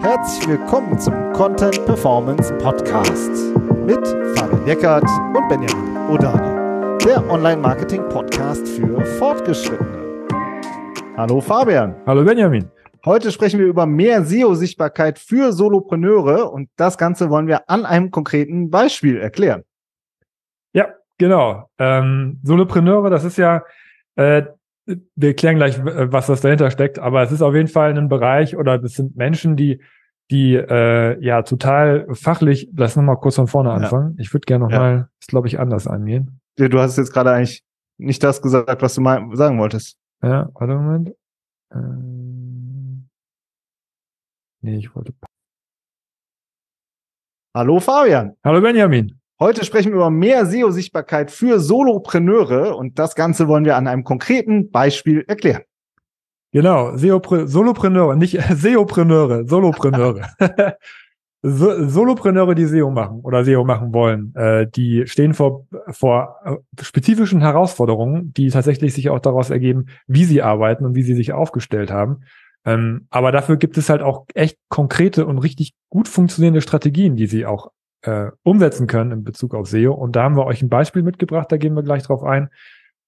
Herzlich willkommen zum Content Performance Podcast mit Fabian Eckert und Benjamin Odani, der Online-Marketing-Podcast für Fortgeschrittene. Hallo Fabian. Hallo Benjamin. Heute sprechen wir über mehr SEO-Sichtbarkeit für Solopreneure und das Ganze wollen wir an einem konkreten Beispiel erklären. Ja, genau. Ähm, Solopreneure, das ist ja, äh, wir erklären gleich, was das dahinter steckt, aber es ist auf jeden Fall ein Bereich oder das sind Menschen, die die äh, ja total fachlich, lass noch mal kurz von vorne anfangen. Ja. Ich würde gerne noch ja. das glaube ich, anders angehen. Ja, du hast jetzt gerade eigentlich nicht das gesagt, was du mal sagen wolltest. Ja, warte Moment. Ähm, nee, ich wollte. Hallo Fabian. Hallo Benjamin. Heute sprechen wir über mehr SEO-Sichtbarkeit für Solopreneure und das Ganze wollen wir an einem konkreten Beispiel erklären. Genau, Solopreneure, nicht SEOpreneure, Solopreneure. so, Solopreneure, die SEO machen oder SEO machen wollen, äh, die stehen vor, vor äh, spezifischen Herausforderungen, die tatsächlich sich auch daraus ergeben, wie sie arbeiten und wie sie sich aufgestellt haben. Ähm, aber dafür gibt es halt auch echt konkrete und richtig gut funktionierende Strategien, die sie auch äh, umsetzen können in Bezug auf SEO. Und da haben wir euch ein Beispiel mitgebracht, da gehen wir gleich drauf ein.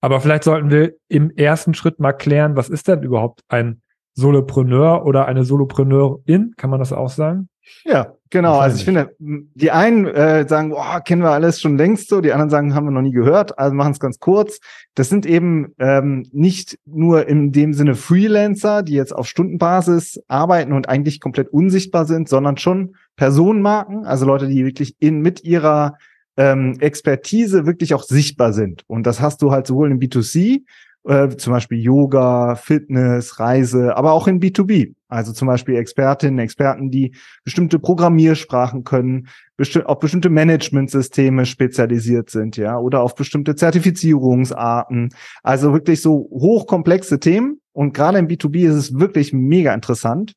Aber vielleicht sollten wir im ersten Schritt mal klären, was ist denn überhaupt ein Solopreneur oder eine Solopreneurin? Kann man das auch sagen? Ja, genau. Also ich finde, die einen äh, sagen, boah, kennen wir alles schon längst so, die anderen sagen, haben wir noch nie gehört, also machen es ganz kurz. Das sind eben ähm, nicht nur in dem Sinne Freelancer, die jetzt auf Stundenbasis arbeiten und eigentlich komplett unsichtbar sind, sondern schon Personenmarken, also Leute, die wirklich in mit ihrer ähm, Expertise wirklich auch sichtbar sind. Und das hast du halt sowohl im B2C, äh, zum Beispiel Yoga, Fitness, Reise, aber auch in B2B. Also zum Beispiel Expertinnen, Experten, die bestimmte Programmiersprachen können, besti auf bestimmte Managementsysteme spezialisiert sind, ja, oder auf bestimmte Zertifizierungsarten. Also wirklich so hochkomplexe Themen. Und gerade im B2B ist es wirklich mega interessant,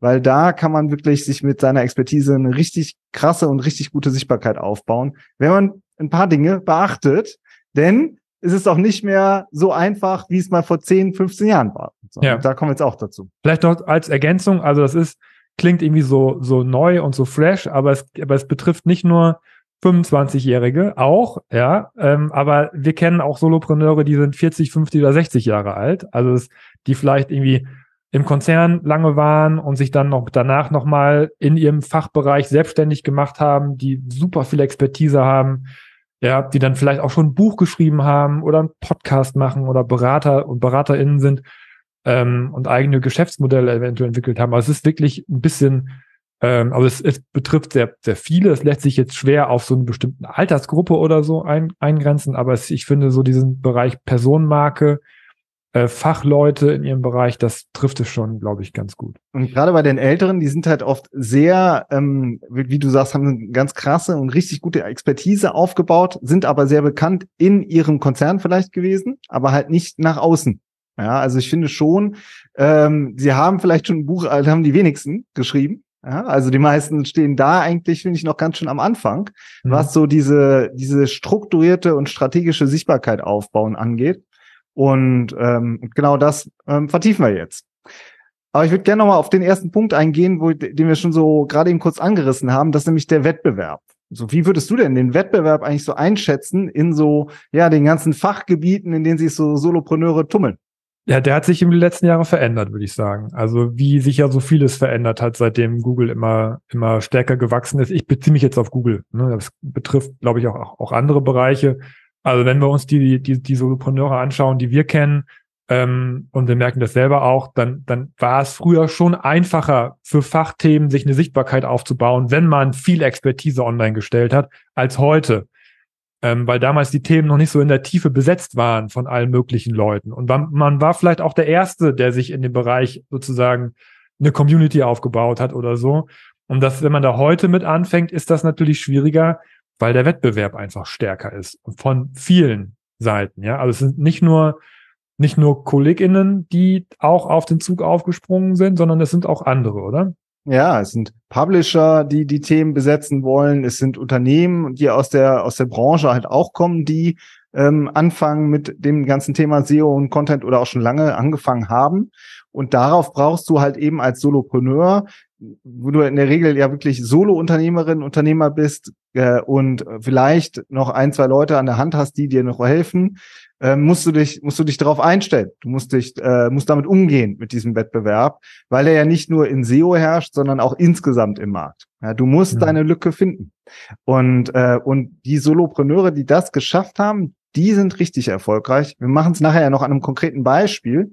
weil da kann man wirklich sich mit seiner Expertise eine richtig krasse und richtig gute Sichtbarkeit aufbauen, wenn man ein paar Dinge beachtet, denn es ist auch nicht mehr so einfach, wie es mal vor 10, 15 Jahren war. So, ja. Da kommen wir jetzt auch dazu. Vielleicht noch als Ergänzung, also das ist, klingt irgendwie so, so neu und so fresh, aber es, aber es betrifft nicht nur 25-Jährige auch, ja, ähm, aber wir kennen auch Solopreneure, die sind 40, 50 oder 60 Jahre alt, also es, die vielleicht irgendwie im Konzern lange waren und sich dann noch danach nochmal in ihrem Fachbereich selbstständig gemacht haben, die super viel Expertise haben, ja, die dann vielleicht auch schon ein Buch geschrieben haben oder einen Podcast machen oder Berater und BeraterInnen sind ähm, und eigene Geschäftsmodelle eventuell entwickelt haben. Also es ist wirklich ein bisschen, ähm, also es, es betrifft sehr, sehr viele. Es lässt sich jetzt schwer auf so eine bestimmte Altersgruppe oder so ein, eingrenzen, aber es, ich finde so diesen Bereich Personenmarke, Fachleute in ihrem Bereich, das trifft es schon, glaube ich, ganz gut. Und gerade bei den Älteren, die sind halt oft sehr, ähm, wie du sagst, haben eine ganz krasse und richtig gute Expertise aufgebaut, sind aber sehr bekannt in ihrem Konzern vielleicht gewesen, aber halt nicht nach außen. Ja, also ich finde schon, ähm, sie haben vielleicht schon ein Buch, also haben die wenigsten geschrieben. Ja, also die meisten stehen da eigentlich, finde ich, noch ganz schön am Anfang, mhm. was so diese, diese strukturierte und strategische Sichtbarkeit aufbauen angeht. Und ähm, genau das ähm, vertiefen wir jetzt. Aber ich würde gerne nochmal auf den ersten Punkt eingehen, wo, den wir schon so gerade eben kurz angerissen haben, das ist nämlich der Wettbewerb. So, wie würdest du denn den Wettbewerb eigentlich so einschätzen in so, ja, den ganzen Fachgebieten, in denen sich so Solopreneure tummeln? Ja, der hat sich im letzten Jahre verändert, würde ich sagen. Also wie sich ja so vieles verändert hat, seitdem Google immer immer stärker gewachsen ist. Ich beziehe mich jetzt auf Google. Ne? Das betrifft, glaube ich, auch, auch andere Bereiche. Also wenn wir uns die, die, die Solopreneure anschauen, die wir kennen, ähm, und wir merken das selber auch, dann, dann war es früher schon einfacher für Fachthemen, sich eine Sichtbarkeit aufzubauen, wenn man viel Expertise online gestellt hat, als heute. Ähm, weil damals die Themen noch nicht so in der Tiefe besetzt waren von allen möglichen Leuten. Und man, man war vielleicht auch der Erste, der sich in dem Bereich sozusagen eine Community aufgebaut hat oder so. Und das, wenn man da heute mit anfängt, ist das natürlich schwieriger, weil der Wettbewerb einfach stärker ist von vielen Seiten. Ja, also es sind nicht nur nicht nur KollegInnen, die auch auf den Zug aufgesprungen sind, sondern es sind auch andere, oder? Ja, es sind Publisher, die die Themen besetzen wollen. Es sind Unternehmen, die aus der aus der Branche halt auch kommen, die ähm, anfangen mit dem ganzen Thema SEO und Content oder auch schon lange angefangen haben. Und darauf brauchst du halt eben als Solopreneur, wo du in der Regel ja wirklich Solo-Unternehmerin, Unternehmer bist äh, und vielleicht noch ein, zwei Leute an der Hand hast, die dir noch helfen, äh, musst du dich, musst du dich darauf einstellen. Du musst dich, äh, musst damit umgehen mit diesem Wettbewerb, weil er ja nicht nur in SEO herrscht, sondern auch insgesamt im Markt. Ja, du musst ja. deine Lücke finden. Und, äh, und die Solopreneure, die das geschafft haben, die sind richtig erfolgreich. Wir machen es nachher ja noch an einem konkreten Beispiel.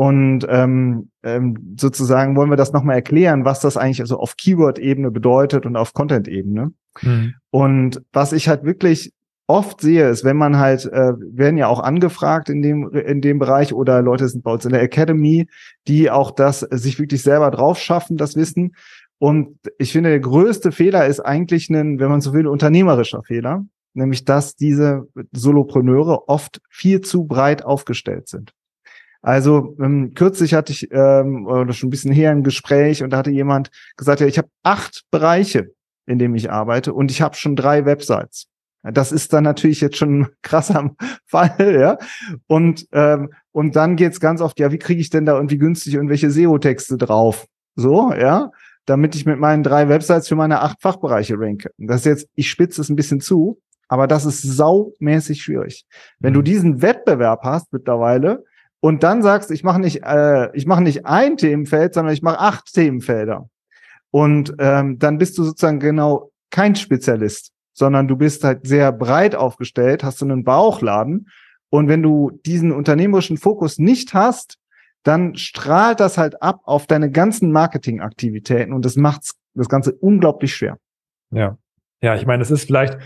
Und ähm, ähm, sozusagen wollen wir das nochmal erklären, was das eigentlich also auf Keyword-Ebene bedeutet und auf Content-Ebene. Mhm. Und was ich halt wirklich oft sehe, ist, wenn man halt, äh, werden ja auch angefragt in dem, in dem Bereich oder Leute sind bei uns in der Academy, die auch das sich wirklich selber drauf schaffen, das Wissen. Und ich finde, der größte Fehler ist eigentlich ein, wenn man so will, unternehmerischer Fehler, nämlich dass diese Solopreneure oft viel zu breit aufgestellt sind. Also ähm, kürzlich hatte ich ähm, oder schon ein bisschen her ein Gespräch und da hatte jemand gesagt, ja, ich habe acht Bereiche, in denen ich arbeite und ich habe schon drei Websites. Das ist dann natürlich jetzt schon ein krasser Fall, ja. Und, ähm, und dann geht's ganz oft, ja, wie kriege ich denn da irgendwie günstig irgendwelche SEO-Texte drauf? So, ja, damit ich mit meinen drei Websites für meine acht Fachbereiche ranke. Das ist jetzt, ich spitze es ein bisschen zu, aber das ist saumäßig schwierig. Wenn du mhm. diesen Wettbewerb hast mittlerweile und dann sagst, ich mache nicht, äh, ich mache nicht ein Themenfeld, sondern ich mache acht Themenfelder. Und ähm, dann bist du sozusagen genau kein Spezialist sondern du bist halt sehr breit aufgestellt, hast du einen Bauchladen. Und wenn du diesen unternehmerischen Fokus nicht hast, dann strahlt das halt ab auf deine ganzen Marketingaktivitäten und das macht das Ganze unglaublich schwer. Ja. Ja, ich meine, es ist vielleicht,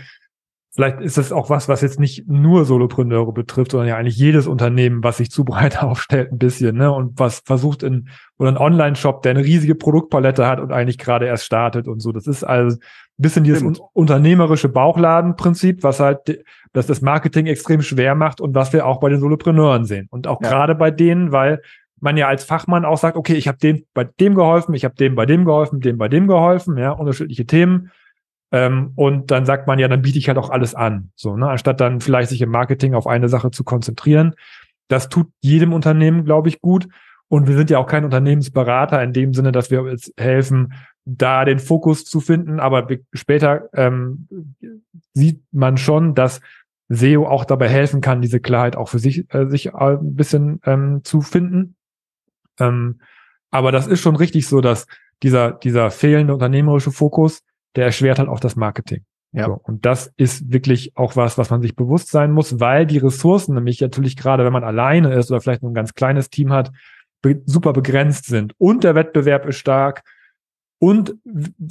vielleicht ist es auch was, was jetzt nicht nur Solopreneure betrifft, sondern ja eigentlich jedes Unternehmen, was sich zu breit aufstellt, ein bisschen, ne? Und was versucht in, oder ein Online-Shop, der eine riesige Produktpalette hat und eigentlich gerade erst startet und so. Das ist also, bisschen dieses un unternehmerische Bauchladenprinzip, was halt dass das Marketing extrem schwer macht und was wir auch bei den Solopreneuren sehen. Und auch ja. gerade bei denen, weil man ja als Fachmann auch sagt, okay, ich habe dem bei dem geholfen, ich habe dem bei dem geholfen, dem bei dem geholfen, ja, unterschiedliche Themen. Ähm, und dann sagt man ja, dann biete ich halt auch alles an. So, ne, anstatt dann vielleicht sich im Marketing auf eine Sache zu konzentrieren. Das tut jedem Unternehmen, glaube ich, gut. Und wir sind ja auch kein Unternehmensberater in dem Sinne, dass wir uns helfen, da den Fokus zu finden. Aber später ähm, sieht man schon, dass SEO auch dabei helfen kann, diese Klarheit auch für sich, äh, sich ein bisschen ähm, zu finden. Ähm, aber das ist schon richtig so, dass dieser, dieser fehlende unternehmerische Fokus, der erschwert halt auch das Marketing. Ja. So, und das ist wirklich auch was, was man sich bewusst sein muss, weil die Ressourcen nämlich natürlich gerade, wenn man alleine ist oder vielleicht nur ein ganz kleines Team hat, be super begrenzt sind. Und der Wettbewerb ist stark und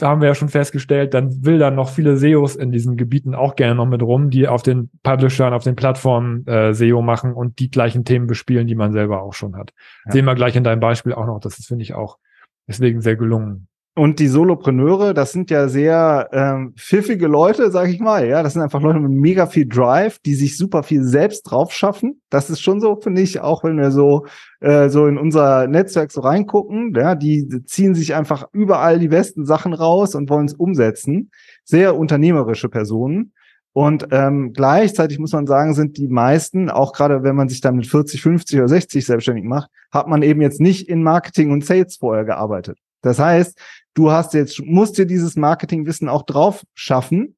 haben wir ja schon festgestellt, dann will dann noch viele SEOs in diesen Gebieten auch gerne noch mit rum, die auf den Publishern, auf den Plattformen äh, SEO machen und die gleichen Themen bespielen, die man selber auch schon hat. Ja. Sehen wir gleich in deinem Beispiel auch noch. Das ist, finde ich, auch deswegen sehr gelungen. Und die Solopreneure, das sind ja sehr ähm, pfiffige Leute, sag ich mal. Ja, das sind einfach Leute mit mega viel Drive, die sich super viel selbst drauf schaffen. Das ist schon so, finde ich, auch wenn wir so äh, so in unser Netzwerk so reingucken. Ja, die ziehen sich einfach überall die besten Sachen raus und wollen es umsetzen. Sehr unternehmerische Personen. Und ähm, gleichzeitig muss man sagen, sind die meisten, auch gerade wenn man sich dann mit 40, 50 oder 60 selbstständig macht, hat man eben jetzt nicht in Marketing und Sales vorher gearbeitet. Das heißt, du hast jetzt, musst dir dieses Marketingwissen auch drauf schaffen.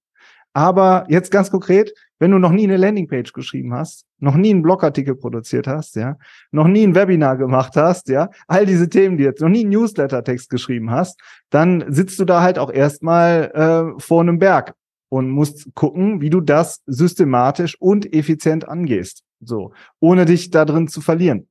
Aber jetzt ganz konkret, wenn du noch nie eine Landingpage geschrieben hast, noch nie einen Blogartikel produziert hast, ja, noch nie ein Webinar gemacht hast, ja, all diese Themen, die jetzt noch nie einen Newsletter-Text geschrieben hast, dann sitzt du da halt auch erstmal äh, vor einem Berg und musst gucken, wie du das systematisch und effizient angehst. So, ohne dich da drin zu verlieren.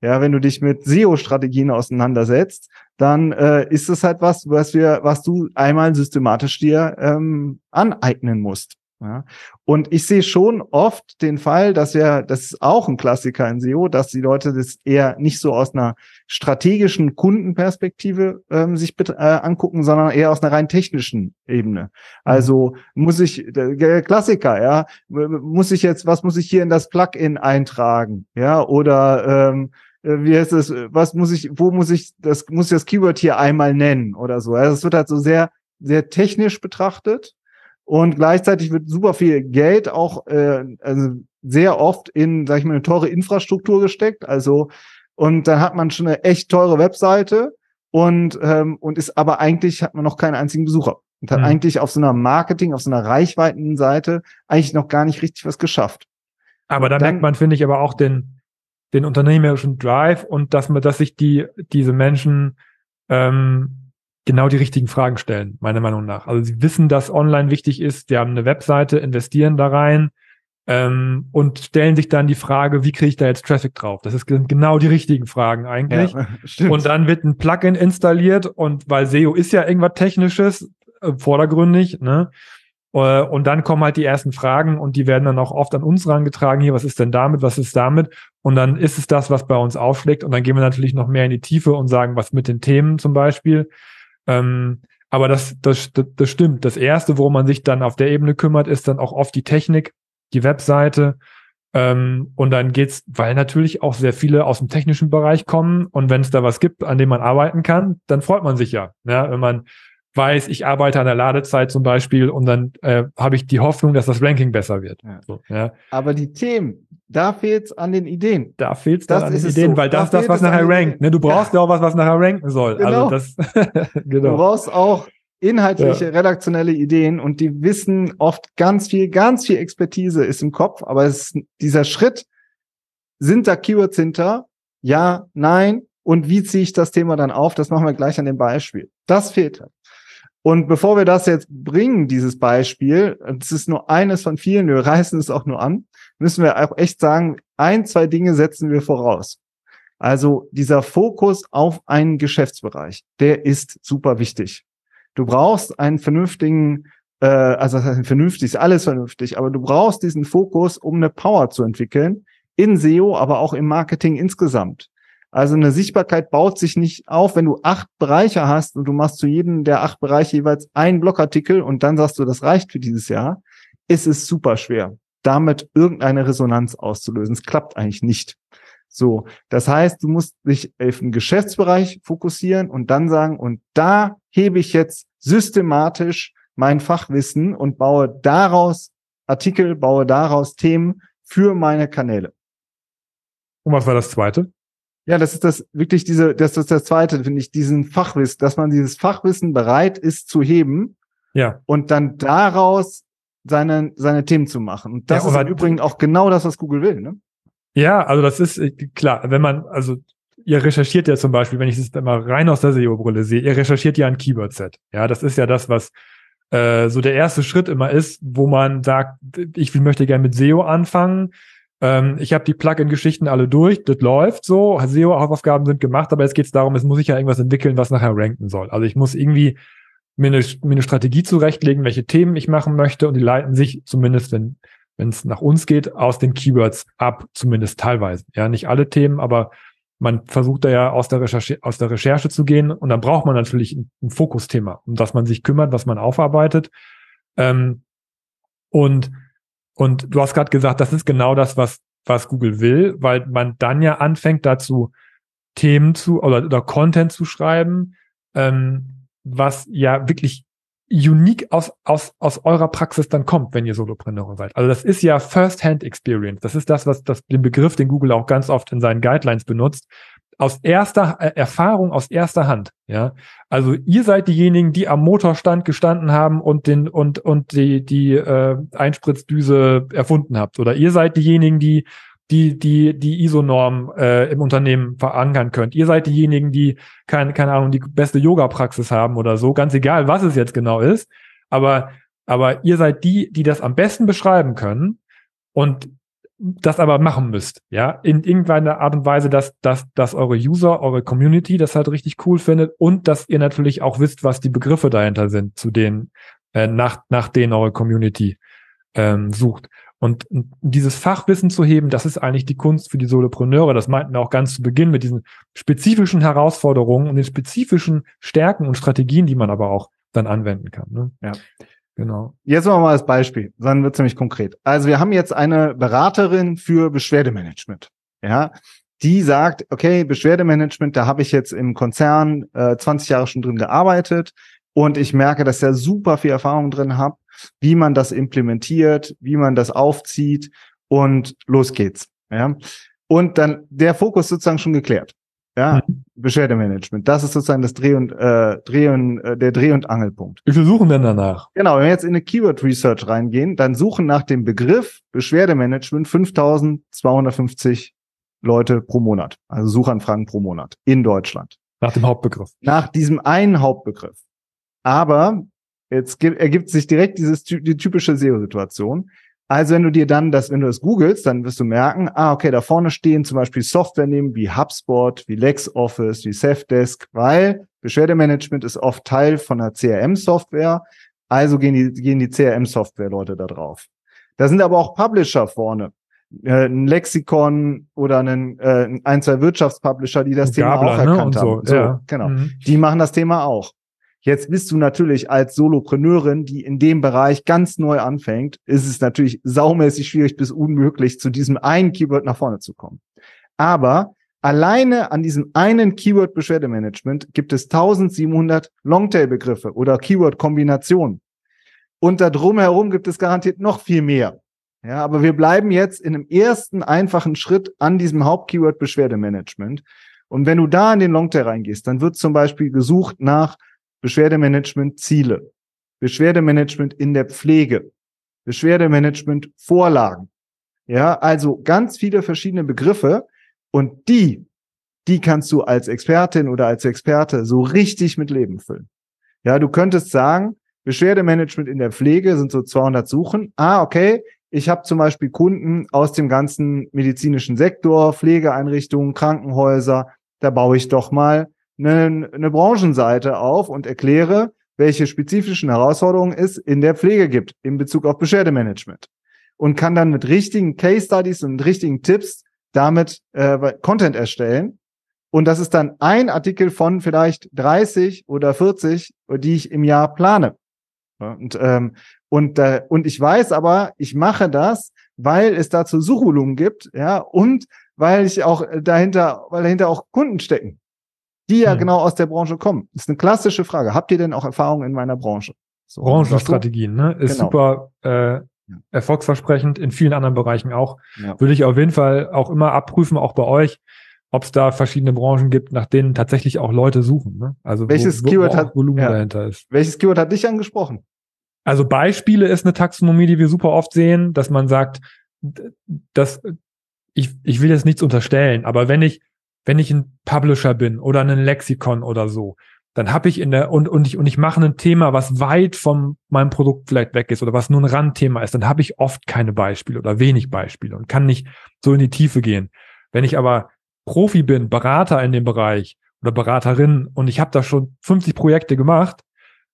Ja, wenn du dich mit SEO-Strategien auseinandersetzt, dann äh, ist es halt was, was wir, was du einmal systematisch dir ähm, aneignen musst. Ja. Und ich sehe schon oft den Fall, dass wir, das ist auch ein Klassiker in SEO, dass die Leute das eher nicht so aus einer strategischen Kundenperspektive ähm, sich äh, angucken, sondern eher aus einer rein technischen Ebene. Mhm. Also muss ich, der Klassiker, ja, muss ich jetzt, was muss ich hier in das Plugin eintragen, ja, oder ähm, äh, wie heißt das, was muss ich, wo muss ich, das muss ich das Keyword hier einmal nennen oder so. Also es wird halt so sehr, sehr technisch betrachtet und gleichzeitig wird super viel Geld auch, äh, also sehr oft in, sag ich mal, eine teure Infrastruktur gesteckt. Also, und dann hat man schon eine echt teure Webseite und, ähm, und ist aber eigentlich hat man noch keinen einzigen Besucher und hat mhm. eigentlich auf so einer Marketing, auf so einer Reichweitenseite eigentlich noch gar nicht richtig was geschafft. Aber da merkt man, finde ich, aber auch den, den unternehmerischen Drive und dass man, dass sich die, diese Menschen ähm, genau die richtigen Fragen stellen, meiner Meinung nach. Also sie wissen, dass online wichtig ist, sie haben eine Webseite, investieren da rein ähm, und stellen sich dann die Frage, wie kriege ich da jetzt Traffic drauf? Das ist genau die richtigen Fragen eigentlich. Ja, und dann wird ein Plugin installiert und weil SEO ist ja irgendwas Technisches, äh, vordergründig, ne? Äh, und dann kommen halt die ersten Fragen und die werden dann auch oft an uns rangetragen. Hier, was ist denn damit? Was ist damit? Und dann ist es das, was bei uns aufschlägt. Und dann gehen wir natürlich noch mehr in die Tiefe und sagen, was mit den Themen zum Beispiel. Ähm, aber das, das, das, stimmt. Das erste, worum man sich dann auf der Ebene kümmert, ist dann auch oft die Technik, die Webseite. Ähm, und dann geht's, weil natürlich auch sehr viele aus dem technischen Bereich kommen. Und wenn es da was gibt, an dem man arbeiten kann, dann freut man sich ja. ja wenn man weiß, ich arbeite an der Ladezeit zum Beispiel und dann äh, habe ich die Hoffnung, dass das Ranking besser wird. Ja. So, ja. Aber die Themen, da fehlt es an den Ideen. Da fehlt es an den Ideen, so. weil das ist das, was nachher rankt. Ne? Du brauchst ja. ja. auch was, was nachher ranken soll. Also genau. Also das, genau. Du brauchst auch inhaltliche, redaktionelle Ideen und die wissen oft ganz viel, ganz viel Expertise ist im Kopf, aber es ist dieser Schritt, sind da Keywords hinter? Ja, nein. Und wie ziehe ich das Thema dann auf? Das machen wir gleich an dem Beispiel. Das fehlt halt. Und bevor wir das jetzt bringen, dieses Beispiel, das ist nur eines von vielen, wir reißen es auch nur an, müssen wir auch echt sagen, ein, zwei Dinge setzen wir voraus. Also dieser Fokus auf einen Geschäftsbereich, der ist super wichtig. Du brauchst einen vernünftigen, äh, also das heißt vernünftig, ist alles vernünftig, aber du brauchst diesen Fokus, um eine Power zu entwickeln, in SEO, aber auch im Marketing insgesamt. Also eine Sichtbarkeit baut sich nicht auf, wenn du acht Bereiche hast und du machst zu jedem der acht Bereiche jeweils einen Blogartikel und dann sagst du, das reicht für dieses Jahr. ist Es super schwer, damit irgendeine Resonanz auszulösen. Es klappt eigentlich nicht. So, das heißt, du musst dich auf den Geschäftsbereich fokussieren und dann sagen, und da hebe ich jetzt systematisch mein Fachwissen und baue daraus Artikel, baue daraus Themen für meine Kanäle. Und was war das zweite? Ja, das ist das wirklich diese, das ist das zweite, finde ich, diesen Fachwissen, dass man dieses Fachwissen bereit ist zu heben. Ja. Und dann daraus seine, seine Themen zu machen. Und das ja, ist im Übrigen auch genau das, was Google will, ne? Ja, also das ist äh, klar, wenn man, also ihr recherchiert ja zum Beispiel, wenn ich es mal rein aus der SEO-Brille sehe, ihr recherchiert ja ein Keyword-Set. Ja, das ist ja das, was äh, so der erste Schritt immer ist, wo man sagt, ich möchte gerne mit SEO anfangen ähm, ich habe die Plugin-Geschichten alle durch, das läuft so, SEO-Hausaufgaben sind gemacht, aber jetzt geht es darum, es muss ich ja irgendwas entwickeln, was nachher ranken soll. Also ich muss irgendwie mir eine, mir eine Strategie zurechtlegen, welche Themen ich machen möchte und die leiten sich zumindest, wenn wenn es nach uns geht, aus den Keywords ab, zumindest teilweise. Ja, nicht alle Themen, aber man versucht da ja aus der Recherche, aus der Recherche zu gehen und dann braucht man natürlich ein, ein Fokusthema, um das man sich kümmert, was man aufarbeitet. Ähm, und und du hast gerade gesagt, das ist genau das, was, was Google will, weil man dann ja anfängt dazu Themen zu oder, oder Content zu schreiben, ähm, was ja wirklich unique aus, aus, aus eurer Praxis dann kommt, wenn ihr Solopreneure seid. Also das ist ja First-Hand-Experience. Das ist das, was das, den Begriff, den Google auch ganz oft in seinen Guidelines benutzt aus erster äh, Erfahrung, aus erster Hand. Ja, also ihr seid diejenigen, die am Motorstand gestanden haben und den und und die die äh, Einspritzdüse erfunden habt, oder ihr seid diejenigen, die die die die ISO-Norm äh, im Unternehmen verankern könnt. Ihr seid diejenigen, die keine keine Ahnung die beste Yoga-Praxis haben oder so. Ganz egal, was es jetzt genau ist, aber aber ihr seid die, die das am besten beschreiben können. Und das aber machen müsst, ja, in irgendeiner Art und Weise, dass, dass, dass eure User, eure Community das halt richtig cool findet und dass ihr natürlich auch wisst, was die Begriffe dahinter sind, zu denen, äh, nach, nach denen eure Community ähm, sucht. Und dieses Fachwissen zu heben, das ist eigentlich die Kunst für die Solopreneure. Das meinten wir auch ganz zu Beginn mit diesen spezifischen Herausforderungen und den spezifischen Stärken und Strategien, die man aber auch dann anwenden kann. Ne? Ja. Genau. Jetzt machen wir mal das Beispiel. Dann wird es nämlich konkret. Also wir haben jetzt eine Beraterin für Beschwerdemanagement. Ja, die sagt, okay, Beschwerdemanagement, da habe ich jetzt im Konzern äh, 20 Jahre schon drin gearbeitet und ich merke, dass ich da super viel Erfahrung drin habe, wie man das implementiert, wie man das aufzieht und los geht's. Ja. Und dann der Fokus sozusagen schon geklärt. Ja, mhm. Beschwerdemanagement. Das ist sozusagen das Dreh- und, äh, Dreh- und äh, der Dreh- und Angelpunkt. Wie viel suchen denn danach? Genau, wenn wir jetzt in eine Keyword Research reingehen, dann suchen nach dem Begriff Beschwerdemanagement 5250 Leute pro Monat. Also Suchanfragen pro Monat in Deutschland. Nach dem Hauptbegriff. Nach diesem einen Hauptbegriff. Aber jetzt ergibt sich direkt dieses, die typische SEO-Situation. Also wenn du dir dann das, wenn du das googelst, dann wirst du merken, ah, okay, da vorne stehen zum Beispiel Softwarenehmen wie HubSpot, wie LexOffice, wie Safdesk, weil Beschwerdemanagement ist oft Teil von einer CRM-Software. Also gehen die, gehen die CRM-Software-Leute da drauf. Da sind aber auch Publisher vorne. Äh, ein Lexikon oder einen, äh, ein, zwei Wirtschaftspublisher, die das Thema auch ne, erkannt ne? haben. So, so ja. genau. Mhm. Die machen das Thema auch. Jetzt bist du natürlich als Solopreneurin, die in dem Bereich ganz neu anfängt, ist es natürlich saumäßig schwierig bis unmöglich, zu diesem einen Keyword nach vorne zu kommen. Aber alleine an diesem einen Keyword Beschwerdemanagement gibt es 1700 Longtail-Begriffe oder Keyword-Kombinationen. Und da drumherum gibt es garantiert noch viel mehr. Ja, aber wir bleiben jetzt in einem ersten einfachen Schritt an diesem Hauptkeyword Beschwerdemanagement. Und wenn du da in den Longtail reingehst, dann wird zum Beispiel gesucht nach Beschwerdemanagement Ziele, Beschwerdemanagement in der Pflege, Beschwerdemanagement Vorlagen. Ja, also ganz viele verschiedene Begriffe und die, die kannst du als Expertin oder als Experte so richtig mit Leben füllen. Ja, du könntest sagen, Beschwerdemanagement in der Pflege sind so 200 Suchen. Ah, okay. Ich habe zum Beispiel Kunden aus dem ganzen medizinischen Sektor, Pflegeeinrichtungen, Krankenhäuser. Da baue ich doch mal eine, eine Branchenseite auf und erkläre, welche spezifischen Herausforderungen es in der Pflege gibt in Bezug auf Beschwerdemanagement. Und kann dann mit richtigen Case Studies und richtigen Tipps damit äh, Content erstellen. Und das ist dann ein Artikel von vielleicht 30 oder 40, die ich im Jahr plane. Und, ähm, und, äh, und ich weiß aber, ich mache das, weil es dazu Suchvolumen gibt, ja, und weil ich auch dahinter, weil dahinter auch Kunden stecken die ja hm. genau aus der Branche kommen. Das ist eine klassische Frage. Habt ihr denn auch Erfahrungen in meiner Branche? So, Branchenstrategien, ne? Ist genau. super äh, erfolgsversprechend, in vielen anderen Bereichen auch. Ja. Würde ich auf jeden Fall auch immer abprüfen, auch bei euch, ob es da verschiedene Branchen gibt, nach denen tatsächlich auch Leute suchen. Ne? Also welches wo, Keyword wo hat Volumen ja. dahinter ist. Welches Keyword hat dich angesprochen? Also Beispiele ist eine Taxonomie, die wir super oft sehen, dass man sagt, dass ich, ich will jetzt nichts unterstellen, aber wenn ich wenn ich ein Publisher bin oder ein Lexikon oder so, dann habe ich in der und und ich und ich mache ein Thema, was weit von meinem Produkt vielleicht weg ist oder was nur ein Randthema ist, dann habe ich oft keine Beispiele oder wenig Beispiele und kann nicht so in die Tiefe gehen. Wenn ich aber Profi bin, Berater in dem Bereich oder Beraterin und ich habe da schon 50 Projekte gemacht,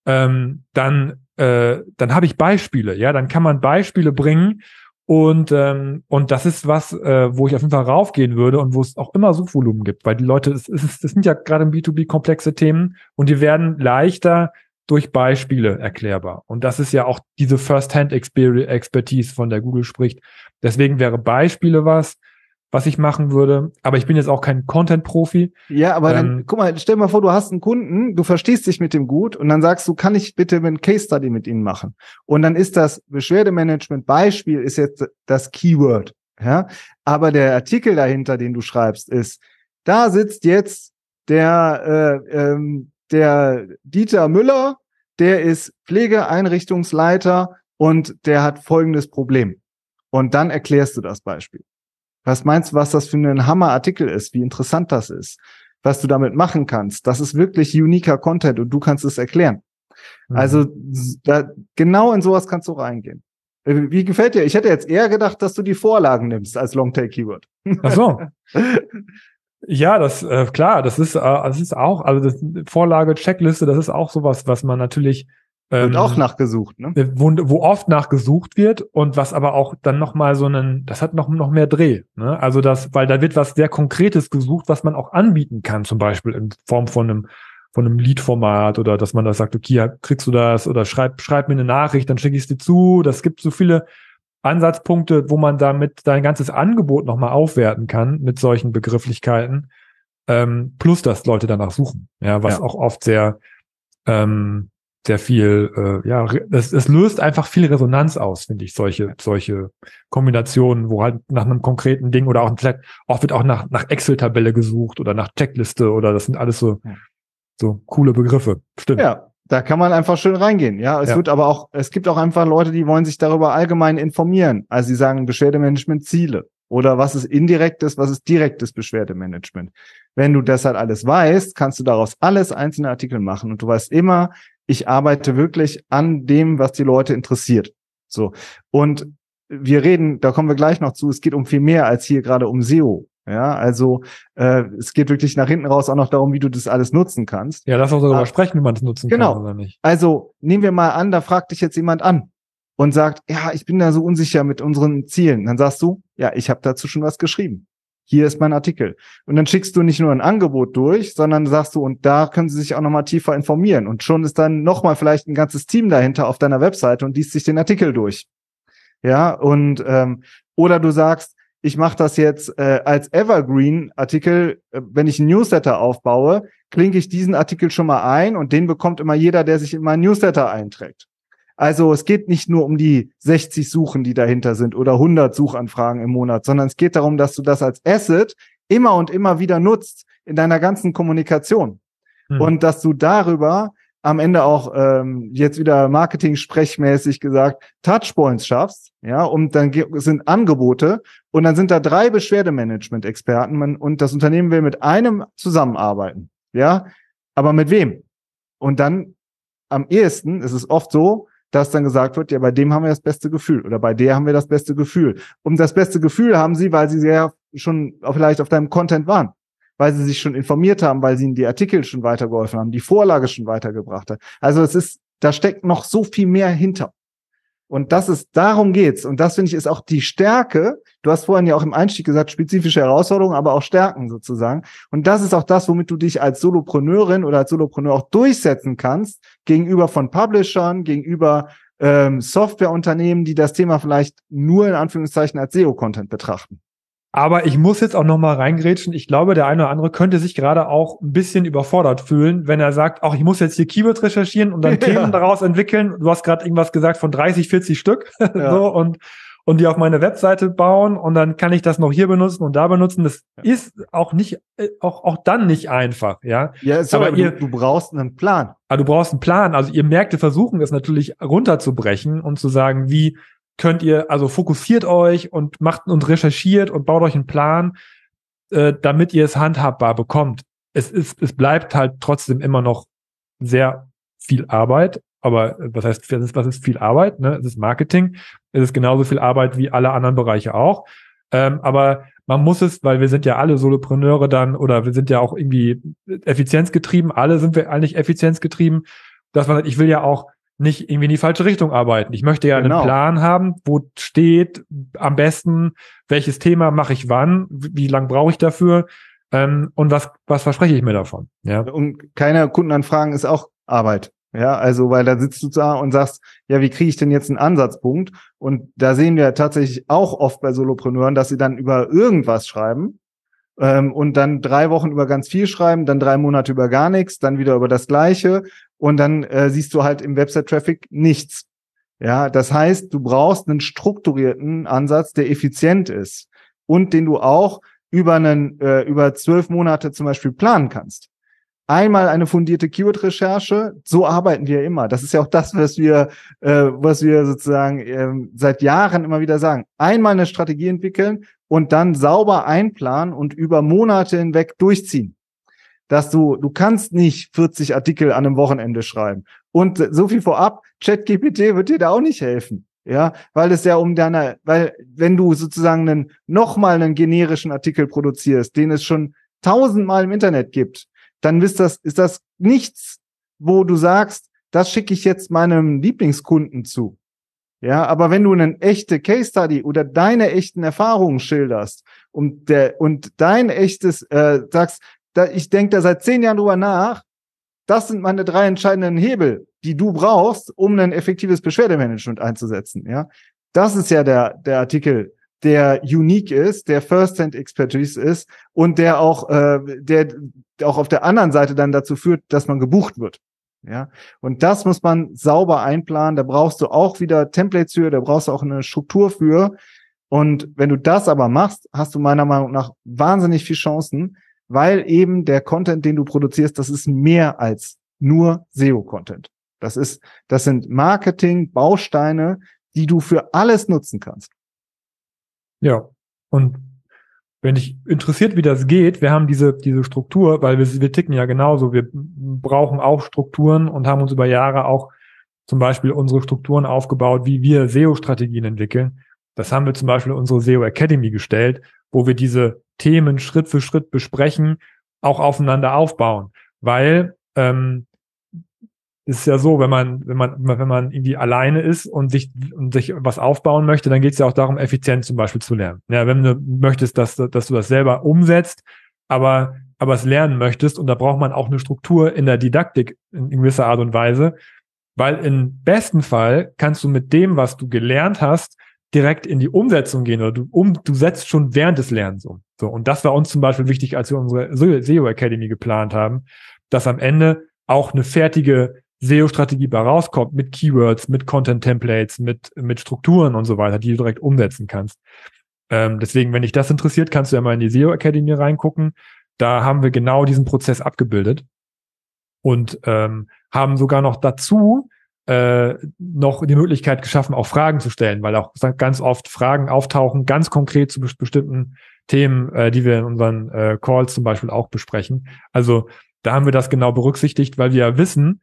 ähm, dann äh, dann habe ich Beispiele, ja, dann kann man Beispiele bringen und, ähm, und das ist was, äh, wo ich auf jeden Fall raufgehen würde und wo es auch immer Suchvolumen gibt, weil die Leute, es, es, es sind ja gerade im B2B komplexe Themen und die werden leichter durch Beispiele erklärbar. Und das ist ja auch diese First-Hand-Expertise, von der Google spricht. Deswegen wäre Beispiele was, was ich machen würde. Aber ich bin jetzt auch kein Content-Profi. Ja, aber ähm, dann, guck mal, stell mal vor, du hast einen Kunden, du verstehst dich mit dem gut und dann sagst du, kann ich bitte ein Case-Study mit ihnen machen? Und dann ist das Beschwerdemanagement-Beispiel ist jetzt das Keyword. Ja, aber der Artikel dahinter, den du schreibst, ist, da sitzt jetzt der, äh, ähm, der Dieter Müller, der ist Pflegeeinrichtungsleiter und der hat folgendes Problem. Und dann erklärst du das Beispiel. Was meinst du, was das für ein Hammerartikel ist, wie interessant das ist, was du damit machen kannst? Das ist wirklich uniker Content und du kannst es erklären. Mhm. Also da, genau in sowas kannst du reingehen. Äh, wie gefällt dir? Ich hätte jetzt eher gedacht, dass du die Vorlagen nimmst als Longtail-Keyword. Ach so. Ja, das äh, klar, das ist, äh, das ist auch, also das Vorlage, Checkliste, das ist auch sowas, was man natürlich wird ähm, auch nachgesucht, ne? Wo, wo oft nachgesucht wird und was aber auch dann nochmal so einen, das hat noch, noch mehr Dreh, ne? Also das, weil da wird was sehr Konkretes gesucht, was man auch anbieten kann, zum Beispiel in Form von einem, von einem Lead-Format oder dass man da sagt, okay, kriegst du das oder schreib, schreib mir eine Nachricht, dann schicke ich es dir zu. Das gibt so viele Ansatzpunkte, wo man damit dein ganzes Angebot nochmal aufwerten kann mit solchen Begrifflichkeiten. Ähm, plus, dass Leute danach suchen, ja, was ja. auch oft sehr, ähm, sehr viel, äh, ja, es, es löst einfach viel Resonanz aus, finde ich, solche, solche Kombinationen, wo halt nach einem konkreten Ding oder auch vielleicht auch wird auch nach, nach Excel-Tabelle gesucht oder nach Checkliste oder das sind alles so, so coole Begriffe. Stimmt. Ja, da kann man einfach schön reingehen. Ja, es ja. wird aber auch, es gibt auch einfach Leute, die wollen sich darüber allgemein informieren. Also sie sagen Beschwerdemanagement Ziele oder was ist indirektes, was ist direktes Beschwerdemanagement. Wenn du das halt alles weißt, kannst du daraus alles einzelne Artikel machen und du weißt immer, ich arbeite wirklich an dem, was die Leute interessiert. So. Und wir reden, da kommen wir gleich noch zu, es geht um viel mehr als hier gerade um SEO. Ja, also äh, es geht wirklich nach hinten raus auch noch darum, wie du das alles nutzen kannst. Ja, lass uns darüber ah, sprechen, wie man das nutzen genau. kann oder nicht. Also nehmen wir mal an, da fragt dich jetzt jemand an und sagt, ja, ich bin da so unsicher mit unseren Zielen. Dann sagst du, ja, ich habe dazu schon was geschrieben. Hier ist mein Artikel. Und dann schickst du nicht nur ein Angebot durch, sondern sagst du, und da können sie sich auch nochmal tiefer informieren. Und schon ist dann nochmal vielleicht ein ganzes Team dahinter auf deiner Webseite und liest sich den Artikel durch. Ja, und ähm, oder du sagst, ich mache das jetzt äh, als Evergreen-Artikel, äh, wenn ich ein Newsletter aufbaue, klinke ich diesen Artikel schon mal ein und den bekommt immer jeder, der sich in meinen Newsletter einträgt. Also es geht nicht nur um die 60 Suchen, die dahinter sind oder 100 Suchanfragen im Monat, sondern es geht darum, dass du das als Asset immer und immer wieder nutzt in deiner ganzen Kommunikation. Hm. Und dass du darüber am Ende auch ähm, jetzt wieder Marketing-sprechmäßig gesagt Touchpoints schaffst, ja, und dann sind Angebote und dann sind da drei Beschwerdemanagement-Experten und das Unternehmen will mit einem zusammenarbeiten, ja, aber mit wem? Und dann am ehesten ist es oft so, dass dann gesagt wird, ja, bei dem haben wir das beste Gefühl oder bei der haben wir das beste Gefühl. Und das beste Gefühl haben sie, weil sie ja schon vielleicht auf deinem Content waren weil sie sich schon informiert haben, weil sie ihnen die Artikel schon weitergeholfen haben, die Vorlage schon weitergebracht hat. Also es ist, da steckt noch so viel mehr hinter. Und das ist, darum geht's. Und das finde ich ist auch die Stärke. Du hast vorhin ja auch im Einstieg gesagt, spezifische Herausforderungen, aber auch Stärken sozusagen. Und das ist auch das, womit du dich als Solopreneurin oder als Solopreneur auch durchsetzen kannst gegenüber von Publishern, gegenüber ähm, Softwareunternehmen, die das Thema vielleicht nur in Anführungszeichen als SEO-Content betrachten. Aber ich muss jetzt auch noch mal reingrätschen. Ich glaube, der eine oder andere könnte sich gerade auch ein bisschen überfordert fühlen, wenn er sagt, auch ich muss jetzt hier Keywords recherchieren und dann ja. Themen daraus entwickeln. Du hast gerade irgendwas gesagt von 30, 40 Stück. Ja. so und und die auf meine Webseite bauen und dann kann ich das noch hier benutzen und da benutzen. Das ja. ist auch nicht, äh, auch, auch dann nicht einfach, ja. Ja, so, aber ihr, du, du brauchst einen Plan. Aber ah, du brauchst einen Plan. Also ihr Märkte versuchen es natürlich runterzubrechen und zu sagen, wie, könnt ihr, also fokussiert euch und macht und recherchiert und baut euch einen Plan, äh, damit ihr es handhabbar bekommt. Es ist, es bleibt halt trotzdem immer noch sehr viel Arbeit. Aber äh, was heißt, was ist, was ist viel Arbeit? Ne? Es ist Marketing. Es ist genauso viel Arbeit wie alle anderen Bereiche auch. Ähm, aber man muss es, weil wir sind ja alle Solopreneure dann oder wir sind ja auch irgendwie effizienzgetrieben. Alle sind wir eigentlich effizienzgetrieben, dass man, ich will ja auch nicht irgendwie in die falsche Richtung arbeiten. Ich möchte ja genau. einen Plan haben, wo steht am besten, welches Thema mache ich wann, wie lang brauche ich dafür ähm, und was, was verspreche ich mir davon. Ja. Und keine Kundenanfragen ist auch Arbeit. Ja, also weil da sitzt du da und sagst, ja, wie kriege ich denn jetzt einen Ansatzpunkt? Und da sehen wir tatsächlich auch oft bei Solopreneuren, dass sie dann über irgendwas schreiben ähm, und dann drei Wochen über ganz viel schreiben, dann drei Monate über gar nichts, dann wieder über das Gleiche und dann äh, siehst du halt im Website-Traffic nichts. Ja, das heißt, du brauchst einen strukturierten Ansatz, der effizient ist und den du auch über einen äh, über zwölf Monate zum Beispiel planen kannst. Einmal eine fundierte Keyword-Recherche, so arbeiten wir immer. Das ist ja auch das, was wir, äh, was wir sozusagen äh, seit Jahren immer wieder sagen. Einmal eine Strategie entwickeln und dann sauber einplanen und über Monate hinweg durchziehen dass du, du kannst nicht 40 Artikel an einem Wochenende schreiben. Und so viel vorab, ChatGPT wird dir da auch nicht helfen. Ja, weil es ja um deine, weil wenn du sozusagen einen, nochmal einen generischen Artikel produzierst, den es schon tausendmal im Internet gibt, dann ist das, ist das nichts, wo du sagst, das schicke ich jetzt meinem Lieblingskunden zu. Ja, aber wenn du eine echte Case Study oder deine echten Erfahrungen schilderst und der und dein echtes äh, sagst, da, ich denke da seit zehn Jahren drüber nach. Das sind meine drei entscheidenden Hebel, die du brauchst, um ein effektives Beschwerdemanagement einzusetzen. Ja, das ist ja der der Artikel, der unique ist, der First-Hand Expertise ist und der auch äh, der auch auf der anderen Seite dann dazu führt, dass man gebucht wird. Ja, und das muss man sauber einplanen. Da brauchst du auch wieder Templates für, da brauchst du auch eine Struktur für. Und wenn du das aber machst, hast du meiner Meinung nach wahnsinnig viel Chancen, weil eben der Content, den du produzierst, das ist mehr als nur SEO-Content. Das ist, das sind Marketing-Bausteine, die du für alles nutzen kannst. Ja. Und wenn dich interessiert, wie das geht, wir haben diese, diese Struktur, weil wir, wir ticken ja genauso. Wir brauchen auch Strukturen und haben uns über Jahre auch zum Beispiel unsere Strukturen aufgebaut, wie wir SEO-Strategien entwickeln. Das haben wir zum Beispiel in unsere SEO Academy gestellt, wo wir diese Themen Schritt für Schritt besprechen, auch aufeinander aufbauen. Weil ähm, ist ja so, wenn man, wenn man, wenn man irgendwie alleine ist und sich, und sich was aufbauen möchte, dann geht es ja auch darum, effizient zum Beispiel zu lernen. Ja, wenn du möchtest, dass, dass du das selber umsetzt, aber, aber es lernen möchtest, und da braucht man auch eine Struktur in der Didaktik in, in gewisser Art und Weise, weil im besten Fall kannst du mit dem, was du gelernt hast, direkt in die Umsetzung gehen oder du, um, du setzt schon während des Lernens um. So, und das war uns zum Beispiel wichtig, als wir unsere SEO Academy geplant haben, dass am Ende auch eine fertige SEO-Strategie bei rauskommt mit Keywords, mit Content-Templates, mit, mit Strukturen und so weiter, die du direkt umsetzen kannst. Ähm, deswegen, wenn dich das interessiert, kannst du ja mal in die SEO Academy reingucken. Da haben wir genau diesen Prozess abgebildet und ähm, haben sogar noch dazu äh, noch die Möglichkeit geschaffen, auch Fragen zu stellen, weil auch ganz oft Fragen auftauchen, ganz konkret zu bestimmten Themen, äh, die wir in unseren äh, Calls zum Beispiel auch besprechen. Also da haben wir das genau berücksichtigt, weil wir ja wissen,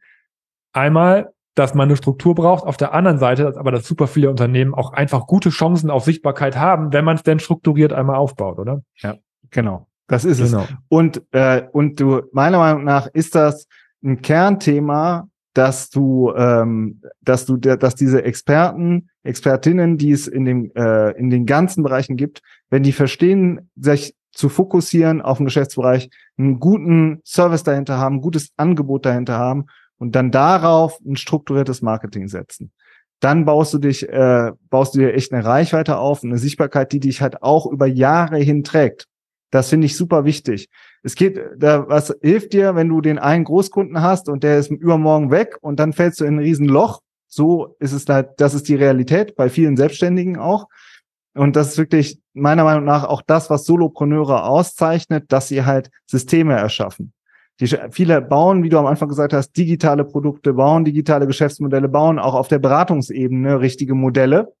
einmal, dass man eine Struktur braucht, auf der anderen Seite, aber dass super viele Unternehmen auch einfach gute Chancen auf Sichtbarkeit haben, wenn man es denn strukturiert einmal aufbaut, oder? Ja, genau. Das ist genau. es. Und, äh, und du, meiner Meinung nach ist das ein Kernthema, dass du, ähm, dass du, dass diese Experten, Expertinnen, die es in dem, äh, in den ganzen Bereichen gibt, wenn die verstehen, sich zu fokussieren auf den Geschäftsbereich, einen guten Service dahinter haben, ein gutes Angebot dahinter haben und dann darauf ein strukturiertes Marketing setzen. Dann baust du dich, äh, baust du dir echt eine Reichweite auf, eine Sichtbarkeit, die dich halt auch über Jahre hin trägt. Das finde ich super wichtig. Es geht, da, was hilft dir, wenn du den einen Großkunden hast und der ist übermorgen weg und dann fällst du in ein Riesenloch. So ist es halt, das ist die Realität bei vielen Selbstständigen auch. Und das ist wirklich meiner Meinung nach auch das, was Solopreneure auszeichnet, dass sie halt Systeme erschaffen. Die, viele bauen, wie du am Anfang gesagt hast, digitale Produkte, bauen digitale Geschäftsmodelle, bauen auch auf der Beratungsebene richtige Modelle.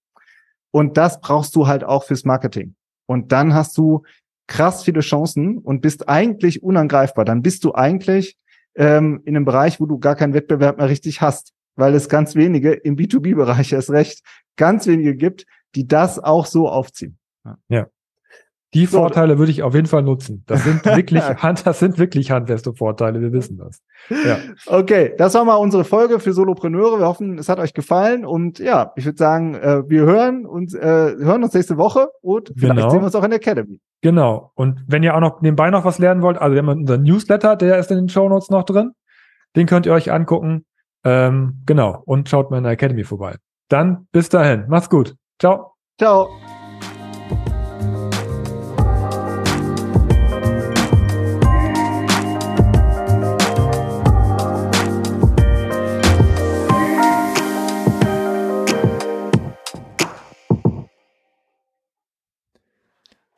Und das brauchst du halt auch fürs Marketing. Und dann hast du krass viele Chancen und bist eigentlich unangreifbar. Dann bist du eigentlich ähm, in einem Bereich, wo du gar keinen Wettbewerb mehr richtig hast, weil es ganz wenige im B2B-Bereich erst recht ganz wenige gibt, die das auch so aufziehen. Ja. Die so. Vorteile würde ich auf jeden Fall nutzen. Das sind wirklich, das sind wirklich handfeste Vorteile. Wir wissen das. Ja. Okay, das war mal unsere Folge für Solopreneure. Wir hoffen, es hat euch gefallen. Und ja, ich würde sagen, äh, wir hören uns, äh, hören uns nächste Woche und vielleicht genau. sehen wir uns auch in der Academy. Genau. Und wenn ihr auch noch nebenbei noch was lernen wollt, also wir haben unseren Newsletter, der ist in den Show Notes noch drin. Den könnt ihr euch angucken. Ähm, genau. Und schaut mal in der Academy vorbei. Dann bis dahin. Macht's gut. Ciao. Ciao.